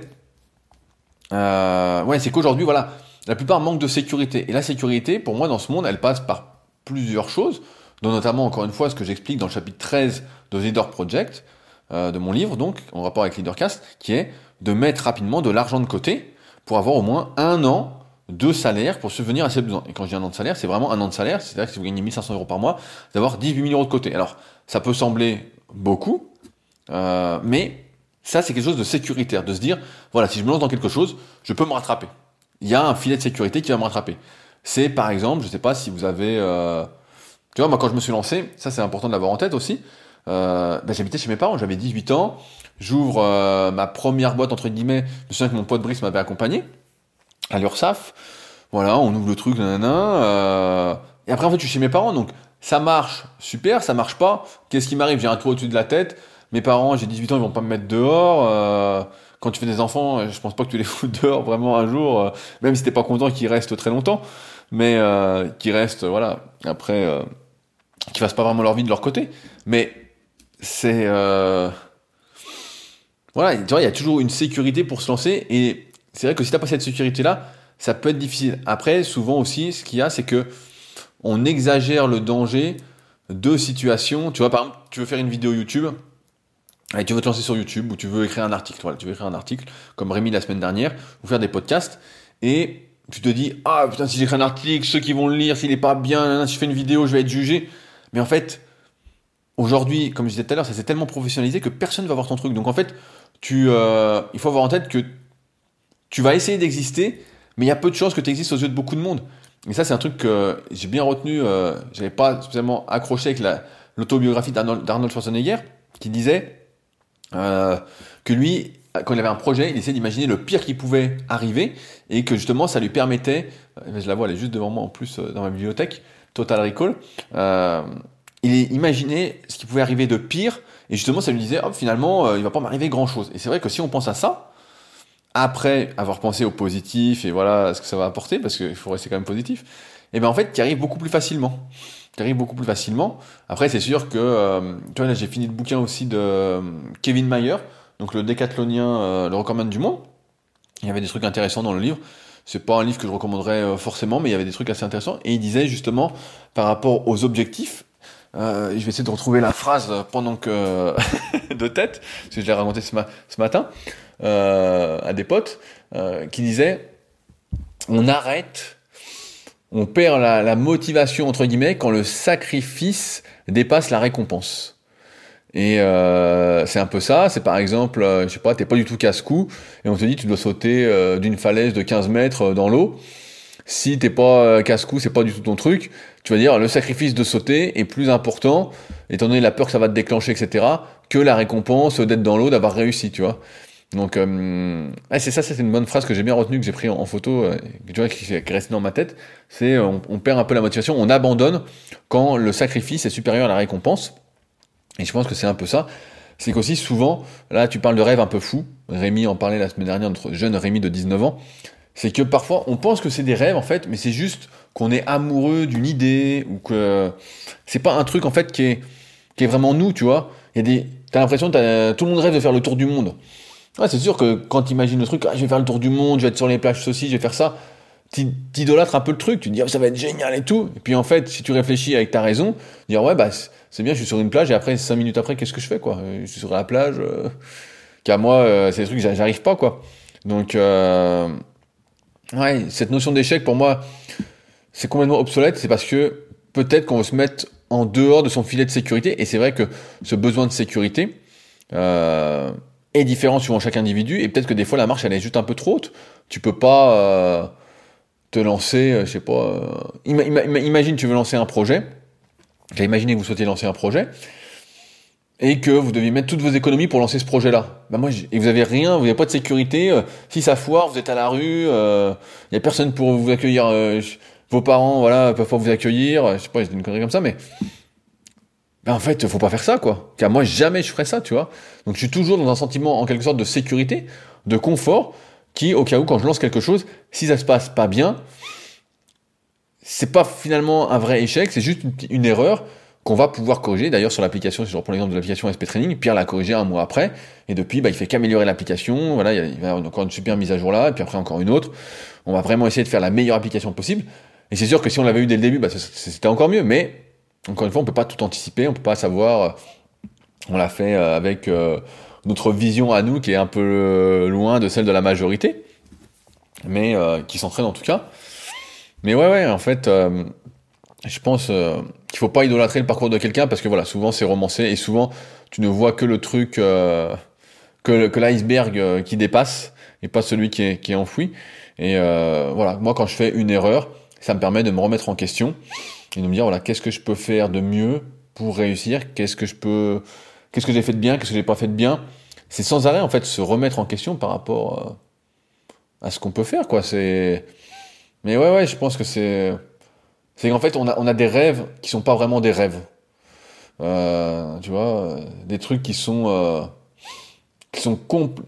Ouais, c'est qu'aujourd'hui, voilà, la plupart manquent de sécurité. Et la sécurité, pour moi, dans ce monde, elle passe par plusieurs choses, dont notamment, encore une fois, ce que j'explique dans le chapitre 13 de Leader Project, euh, de mon livre, donc, en rapport avec Leadercast, qui est de mettre rapidement de l'argent de côté pour avoir au moins un an de salaire pour subvenir à ses besoins. Et quand je dis un an de salaire, c'est vraiment un an de salaire, c'est-à-dire que si vous gagnez 1500 euros par mois, d'avoir 18 000 euros de côté. Alors, ça peut sembler beaucoup, euh, mais ça, c'est quelque chose de sécuritaire, de se dire, voilà, si je me lance dans quelque chose, je peux me rattraper. Il y a un filet de sécurité qui va me rattraper. C'est par exemple, je sais pas si vous avez, euh, tu vois, moi quand je me suis lancé, ça c'est important de l'avoir en tête aussi. Euh, ben, j'habitais chez mes parents, j'avais 18 ans, j'ouvre euh, ma première boîte entre guillemets. Je me souviens que mon pote Brice m'avait accompagné à l'URSAF. Voilà, on ouvre le truc, nanana. Euh, et après en fait, je suis chez mes parents, donc ça marche, super, ça marche pas. Qu'est-ce qui m'arrive? J'ai un toit au-dessus de la tête. Mes parents, j'ai 18 ans, ils vont pas me mettre dehors. Quand tu fais des enfants, je pense pas que tu les fous dehors vraiment un jour, même si t'es pas content qu'ils restent très longtemps, mais qu'ils restent, voilà, après, qu'ils fassent pas vraiment leur vie de leur côté. Mais c'est, euh, voilà, tu vois, il y a toujours une sécurité pour se lancer, et c'est vrai que si t'as pas cette sécurité-là, ça peut être difficile. Après, souvent aussi, ce qu'il y a, c'est que on exagère le danger de situations. Tu vois, par exemple, tu veux faire une vidéo YouTube, et tu veux te lancer sur YouTube, ou tu veux écrire un article, tu veux écrire un article, comme Rémi la semaine dernière, ou faire des podcasts, et tu te dis, ah putain, si j'écris un article, ceux qui vont le lire, s'il est pas bien, si je fais une vidéo, je vais être jugé. Mais en fait, aujourd'hui, comme je disais tout à l'heure, ça s'est tellement professionnalisé que personne ne va voir ton truc. Donc en fait, euh, il faut avoir en tête que tu vas essayer d'exister, mais il y a peu de chances que tu existes aux yeux de beaucoup de monde. Et ça, c'est un truc que j'ai bien retenu, euh, j'avais pas spécialement accroché avec la, l'autobiographie d'Arnold Schwarzenegger, qui disait euh, que lui, quand il avait un projet, il essayait d'imaginer le pire qui pouvait arriver, et que justement, ça lui permettait, euh, je la vois, elle est juste devant moi en plus dans ma bibliothèque, Total Recall, euh, il imaginait ce qui pouvait arriver de pire, et justement, ça lui disait, finalement, euh, il va pas m'arriver grand chose. Et c'est vrai que si on pense à ça, après avoir pensé au positif et voilà ce que ça va apporter, parce qu'il faut rester quand même positif, et ben en fait, tu arrives beaucoup plus facilement. Tu arrives beaucoup plus facilement. Après, c'est sûr que, euh, tu vois, là, j'ai fini le bouquin aussi de euh, Kevin Mayer, donc le décathlonien, le recordman du monde. Il y avait des trucs intéressants dans le livre. C'est pas un livre que je recommanderais euh, forcément, mais il y avait des trucs assez intéressants. Et il disait justement, par rapport aux objectifs, euh, je vais essayer de retrouver la phrase pendant que de tête, parce que je l'ai raconté ce, ma- ce matin euh, à des potes, euh, qui disait on arrête, on perd la motivation entre guillemets quand le sacrifice dépasse la récompense. Et euh, c'est un peu ça, c'est par exemple, euh, je sais pas, t'es pas du tout casse-cou, et on te dit tu dois sauter euh, d'une falaise de 15 mètres euh, dans l'eau. Si t'es pas casse-cou, c'est pas du tout ton truc, tu vas dire le sacrifice de sauter est plus important, étant donné la peur que ça va te déclencher, etc., que la récompense d'être dans l'eau, d'avoir réussi, tu vois. Donc, euh, c'est ça, c'est une bonne phrase que j'ai bien retenue, que j'ai pris en, photo, euh, tu vois, qui, est restée dans ma tête. C'est on perd un peu la motivation, on abandonne quand le sacrifice est supérieur à la récompense. Et je pense que c'est un peu ça. C'est qu'aussi souvent, là tu parles de rêve un peu fou, Rémi en parlait la semaine dernière, notre jeune Rémi de 19 ans, c'est que parfois on pense que c'est des rêves en fait, mais c'est juste qu'on est amoureux d'une idée, ou que c'est pas un truc en fait qui est, vraiment nous, tu vois. T'as l'impression que tout le monde rêve de faire le tour du monde. Ouais, c'est sûr que quand tu imagines le truc, ah, je vais faire le tour du monde, je vais être sur les plages ceci, je vais faire ça, t'idolâtres un peu le truc, tu te dis ah, ça va être génial et tout. Et puis en fait, si tu réfléchis avec ta raison, dire ouais bah c'est- bien, je suis sur une plage et après cinq minutes après, qu'est-ce que je fais quoi? Euh, Je suis sur la plage, euh, qu'à moi euh, c'est des trucs j'arrive pas quoi. Donc euh, ouais, cette notion d'échec pour moi c'est complètement obsolète, c'est parce que peut-être qu'on veut se mettre en dehors de son filet de sécurité et c'est vrai que ce besoin de sécurité est différent suivant chaque individu et peut-être que des fois la marche elle est juste un peu trop haute. Tu peux pas te lancer, euh, je sais pas. euh, ima- ima- ima- imagine tu veux lancer un projet. J'ai imaginé que vous souhaitiez lancer un projet et que vous deviez mettre toutes vos économies pour lancer ce projet-là. Bah moi, j'ai- et vous avez rien, vous n'avez pas de sécurité. euh, si ça foire, vous êtes à la rue. Il y a personne pour vous accueillir. euh, vos parents, voilà, peuvent pas vous accueillir. euh, Je sais pas, c'est une connerie comme ça, mais ben en fait, faut pas faire ça, quoi. Car moi, jamais je ferais ça, tu vois. Donc, je suis toujours dans un sentiment, en quelque sorte, de sécurité, de confort, qui, au cas où, quand je lance quelque chose, si ça se passe pas bien, c'est pas finalement un vrai échec, c'est juste une, erreur qu'on va pouvoir corriger. D'ailleurs, sur l'application, si je reprends l'exemple de l'application SP Training, Pierre l'a corrigé un mois après, et depuis, bah, il fait qu'améliorer l'application. Voilà, il y avoir encore une super mise à jour là, et puis après encore une autre. On va vraiment essayer de faire la meilleure application possible. Et c'est sûr que si on l'avait eu dès le début, bah, c'était encore mieux, mais encore une fois, on peut pas tout anticiper, on peut pas savoir. On l'a fait euh, avec euh, notre vision à nous qui est un peu loin de celle de la majorité, mais qui s'entraîne en tout cas. Mais ouais, ouais, en fait, je pense euh, qu'il faut pas idolâtrer le parcours de quelqu'un parce que voilà, souvent c'est romancé et souvent tu ne vois que le truc, euh, que, l'iceberg euh, qui dépasse et pas celui qui est, qui est enfoui. Et euh, voilà, moi quand je fais une erreur, ça me permet de me remettre en question et de me dire voilà, qu'est-ce que je peux faire de mieux pour réussir? Qu'est-ce que je peux, qu'est-ce que j'ai fait de bien? Qu'est-ce que j'ai pas fait de bien? C'est sans arrêt en fait se remettre en question par rapport à ce qu'on peut faire quoi. C'est, mais ouais ouais, je pense que c'est c'est qu'en fait, on a, on a des rêves qui sont pas vraiment des rêves. Euh, tu vois, euh, des trucs qui sont euh, qui sont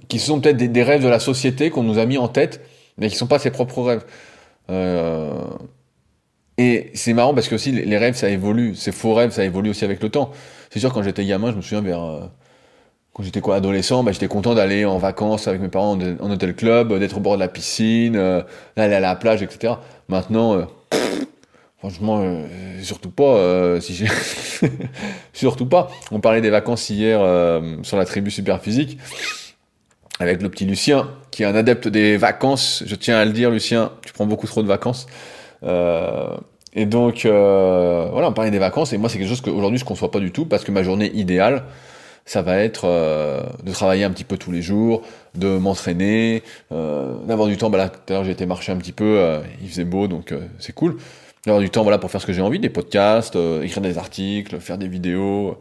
qui sont peut-être des, rêves de la société qu'on nous a mis en tête, mais qui sont pas ses propres rêves. Euh, et c'est marrant parce que aussi les rêves ça évolue, ces faux rêves ça évolue aussi avec le temps. C'est sûr quand j'étais gamin, je me souviens vers euh, quand j'étais quoi adolescent, bah, j'étais content d'aller en vacances avec mes parents en, hôtel club, d'être au bord de la piscine, d'aller à la plage, etc. Maintenant Franchement, euh, surtout pas. Euh, surtout pas. On parlait des vacances hier euh, sur la tribu super physique avec le petit Lucien, qui est un adepte des vacances. Je tiens à le dire, Lucien, tu prends beaucoup trop de vacances. et donc, voilà, on parlait des vacances. Et moi, c'est quelque chose qu'aujourd'hui je conçois pas du tout parce que ma journée idéale, ça va être de travailler un petit peu tous les jours, de m'entraîner, d'avoir du temps. Bah là, tout à l'heure, j'ai été marcher un petit peu. il faisait beau, donc c'est cool avoir du temps voilà pour faire ce que j'ai envie, des podcasts, euh, écrire des articles, faire des vidéos,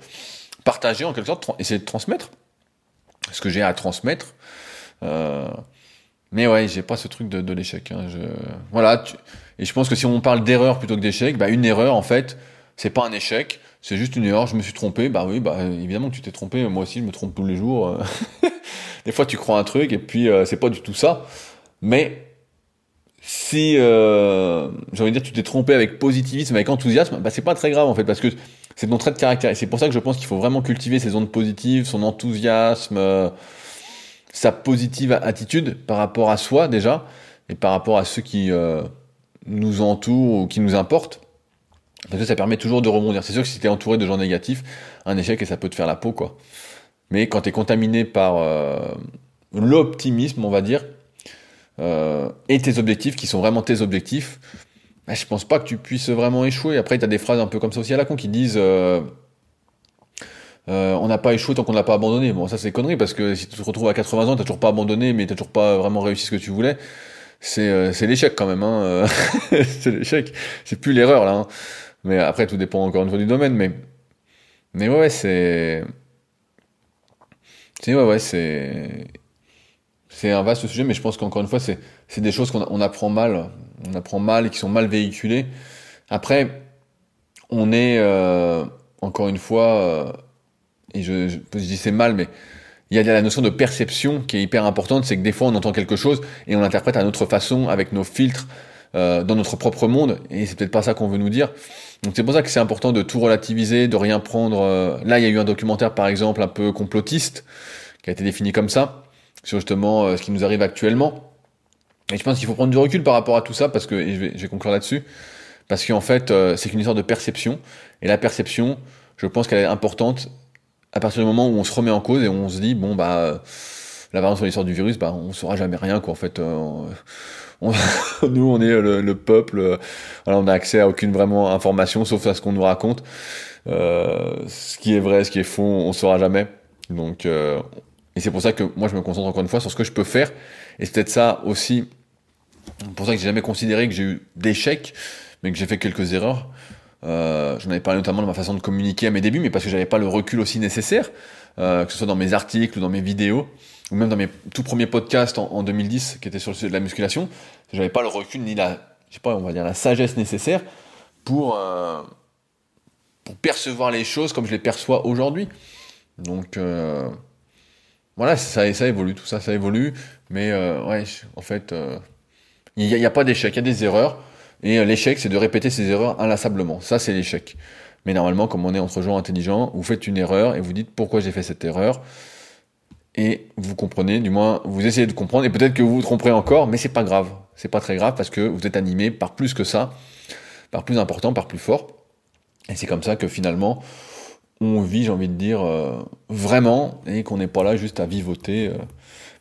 partager en quelque sorte, essayer de transmettre ce que j'ai à transmettre. Euh, mais ouais, j'ai pas ce truc de, de l'échec. Hein. Je, voilà. et je pense que si on parle d'erreur plutôt que d'échec, bah une erreur en fait, c'est pas un échec, c'est juste une erreur. Je me suis trompé. Bah oui, bah évidemment que tu t'es trompé. Moi aussi, je me trompe tous les jours. Des fois, tu crois un truc et puis euh, c'est pas du tout ça. Mais si euh, j'ai envie de dire tu t'es trompé avec positivisme, avec enthousiasme, bah c'est pas très grave en fait parce que c'est ton trait de caractère et c'est pour ça que je pense qu'il faut vraiment cultiver ses ondes positives, son enthousiasme, euh, sa positive attitude par rapport à soi déjà et par rapport à ceux qui euh, nous entourent ou qui nous importent. Parce que ça permet toujours de rebondir. C'est sûr que si t'es entouré de gens négatifs, un échec et ça peut te faire la peau quoi. Mais quand t'es contaminé par euh, l'optimisme, on va dire, euh, et tes objectifs qui sont vraiment tes objectifs, bah, je pense pas que tu puisses vraiment échouer. Après, tu as des phrases un peu comme ça aussi à la con qui disent euh, euh, on n'a pas échoué tant qu'on n'a pas abandonné. Bon, ça c'est connerie parce que si tu te retrouves à 80 ans, t'as toujours pas abandonné, mais t'as toujours pas vraiment réussi ce que tu voulais. C'est euh, l'échec quand même. Hein. c'est l'échec. C'est plus l'erreur là. Hein. Mais après, tout dépend encore une fois du domaine. Mais mais ouais, c'est c'est ouais c'est c'est un vaste sujet, mais je pense qu'encore une fois, c'est, des choses qu'on on apprend mal, on apprend mal et qui sont mal véhiculées. Après, on est, euh, encore une fois, euh, et je, je, je, dis c'est mal, mais il y a la notion de perception qui est hyper importante, c'est que des fois on entend quelque chose et on l'interprète à notre façon, avec nos filtres, euh, dans notre propre monde, et c'est peut-être pas ça qu'on veut nous dire. Donc c'est pour ça que c'est important de tout relativiser, de rien prendre. Euh, là, il y a eu un documentaire, par exemple, un peu complotiste, qui a été défini comme ça sur justement euh, ce qui nous arrive actuellement. Et je pense qu'il faut prendre du recul par rapport à tout ça, parce que, et je vais, je vais conclure là-dessus, parce qu'en fait, euh, c'est qu'une histoire de perception, et la perception, je pense qu'elle est importante à partir du moment où on se remet en cause et on se dit, bon, bah, euh, la variante sur l'histoire du virus, bah, on saura jamais rien, quoi, en fait. On, nous, on est le, le peuple, voilà, on a accès à aucune vraiment information, sauf à ce qu'on nous raconte. ce qui est vrai, ce qui est faux, on saura jamais. Donc, et c'est pour ça que moi je me concentre encore une fois sur ce que je peux faire. Et c'est peut-être ça aussi, pour ça que j'ai jamais considéré que j'ai eu d'échecs, mais que j'ai fait quelques erreurs. Euh, J'en avais parlé notamment de ma façon de communiquer à mes débuts, mais parce que j'avais pas le recul aussi nécessaire, euh, que ce soit dans mes articles ou dans mes vidéos, ou même dans mes tout premiers podcasts en, en 2010 qui étaient sur le sujet de la musculation, j'avais pas le recul ni la, je sais pas, on va dire la sagesse nécessaire pour euh, pour percevoir les choses comme je les perçois aujourd'hui. Donc euh, voilà, ça, ça évolue, tout ça, ça évolue. Mais euh, ouais, en fait, il n'y a, pas d'échec, il y a des erreurs. Et l'échec, c'est de répéter ces erreurs inlassablement. Ça, c'est l'échec. Mais normalement, comme on est entre gens intelligents, vous faites une erreur et vous dites pourquoi j'ai fait cette erreur. Et vous comprenez, du moins, vous essayez de comprendre. Et peut-être que vous vous tromperez encore, mais c'est pas grave. C'est pas très grave parce que vous êtes animé par plus que ça, par plus important, par plus fort. Et c'est comme ça que finalement, on vit, j'ai envie de dire, vraiment, et qu'on n'est pas là juste à vivoter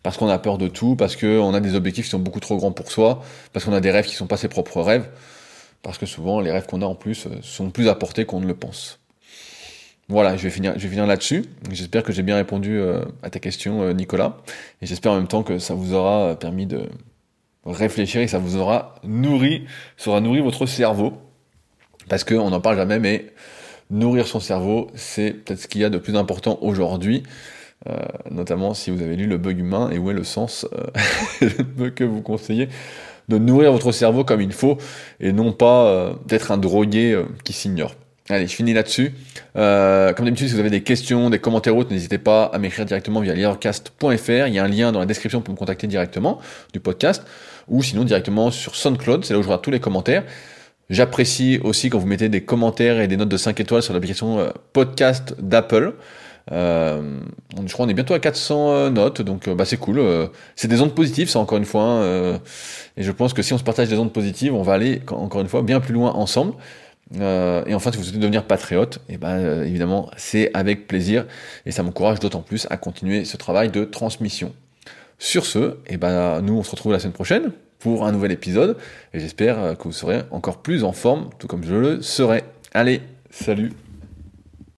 parce qu'on a peur de tout, parce qu'on a des objectifs qui sont beaucoup trop grands pour soi, parce qu'on a des rêves qui sont pas ses propres rêves, parce que souvent les rêves qu'on a en plus sont plus à portée qu'on ne le pense. Voilà, je vais finir, là-dessus. J'espère que j'ai bien répondu euh, à ta question, euh, Nicolas. Et j'espère en même temps que ça vous aura permis de réfléchir et ça vous aura nourri, ça aura nourri votre cerveau. Parce qu'on n'en parle jamais, mais nourrir son cerveau, c'est peut-être ce qu'il y a de plus important aujourd'hui. Euh, notamment si vous avez lu Le bug humain et où est le sens. que vous conseiller de nourrir votre cerveau comme il faut et non pas d'être un drogué qui s'ignore. Allez, je finis là-dessus. Euh, comme d'habitude, si vous avez des questions, des commentaires autres, n'hésitez pas à m'écrire directement via leadercast.fr. Il y a un lien dans la description pour me contacter directement du podcast, ou sinon directement sur SoundCloud, c'est là où je vois tous les commentaires. J'apprécie aussi quand vous mettez des commentaires et des notes de 5 étoiles sur l'application euh, podcast d'Apple. Euh, je crois qu'on est bientôt à 400 euh, notes, donc bah, c'est cool. c'est des ondes positives, ça encore une fois. Hein, et je pense que si on se partage des ondes positives, on va aller encore une fois bien plus loin ensemble. Euh, et enfin, si vous souhaitez devenir patriote, et eh ben, euh, évidemment, c'est avec plaisir et ça m'encourage d'autant plus à continuer ce travail de transmission. Sur ce, et eh ben, nous, on se retrouve la semaine prochaine pour un nouvel épisode et j'espère que vous serez encore plus en forme, tout comme je le serai. Allez, salut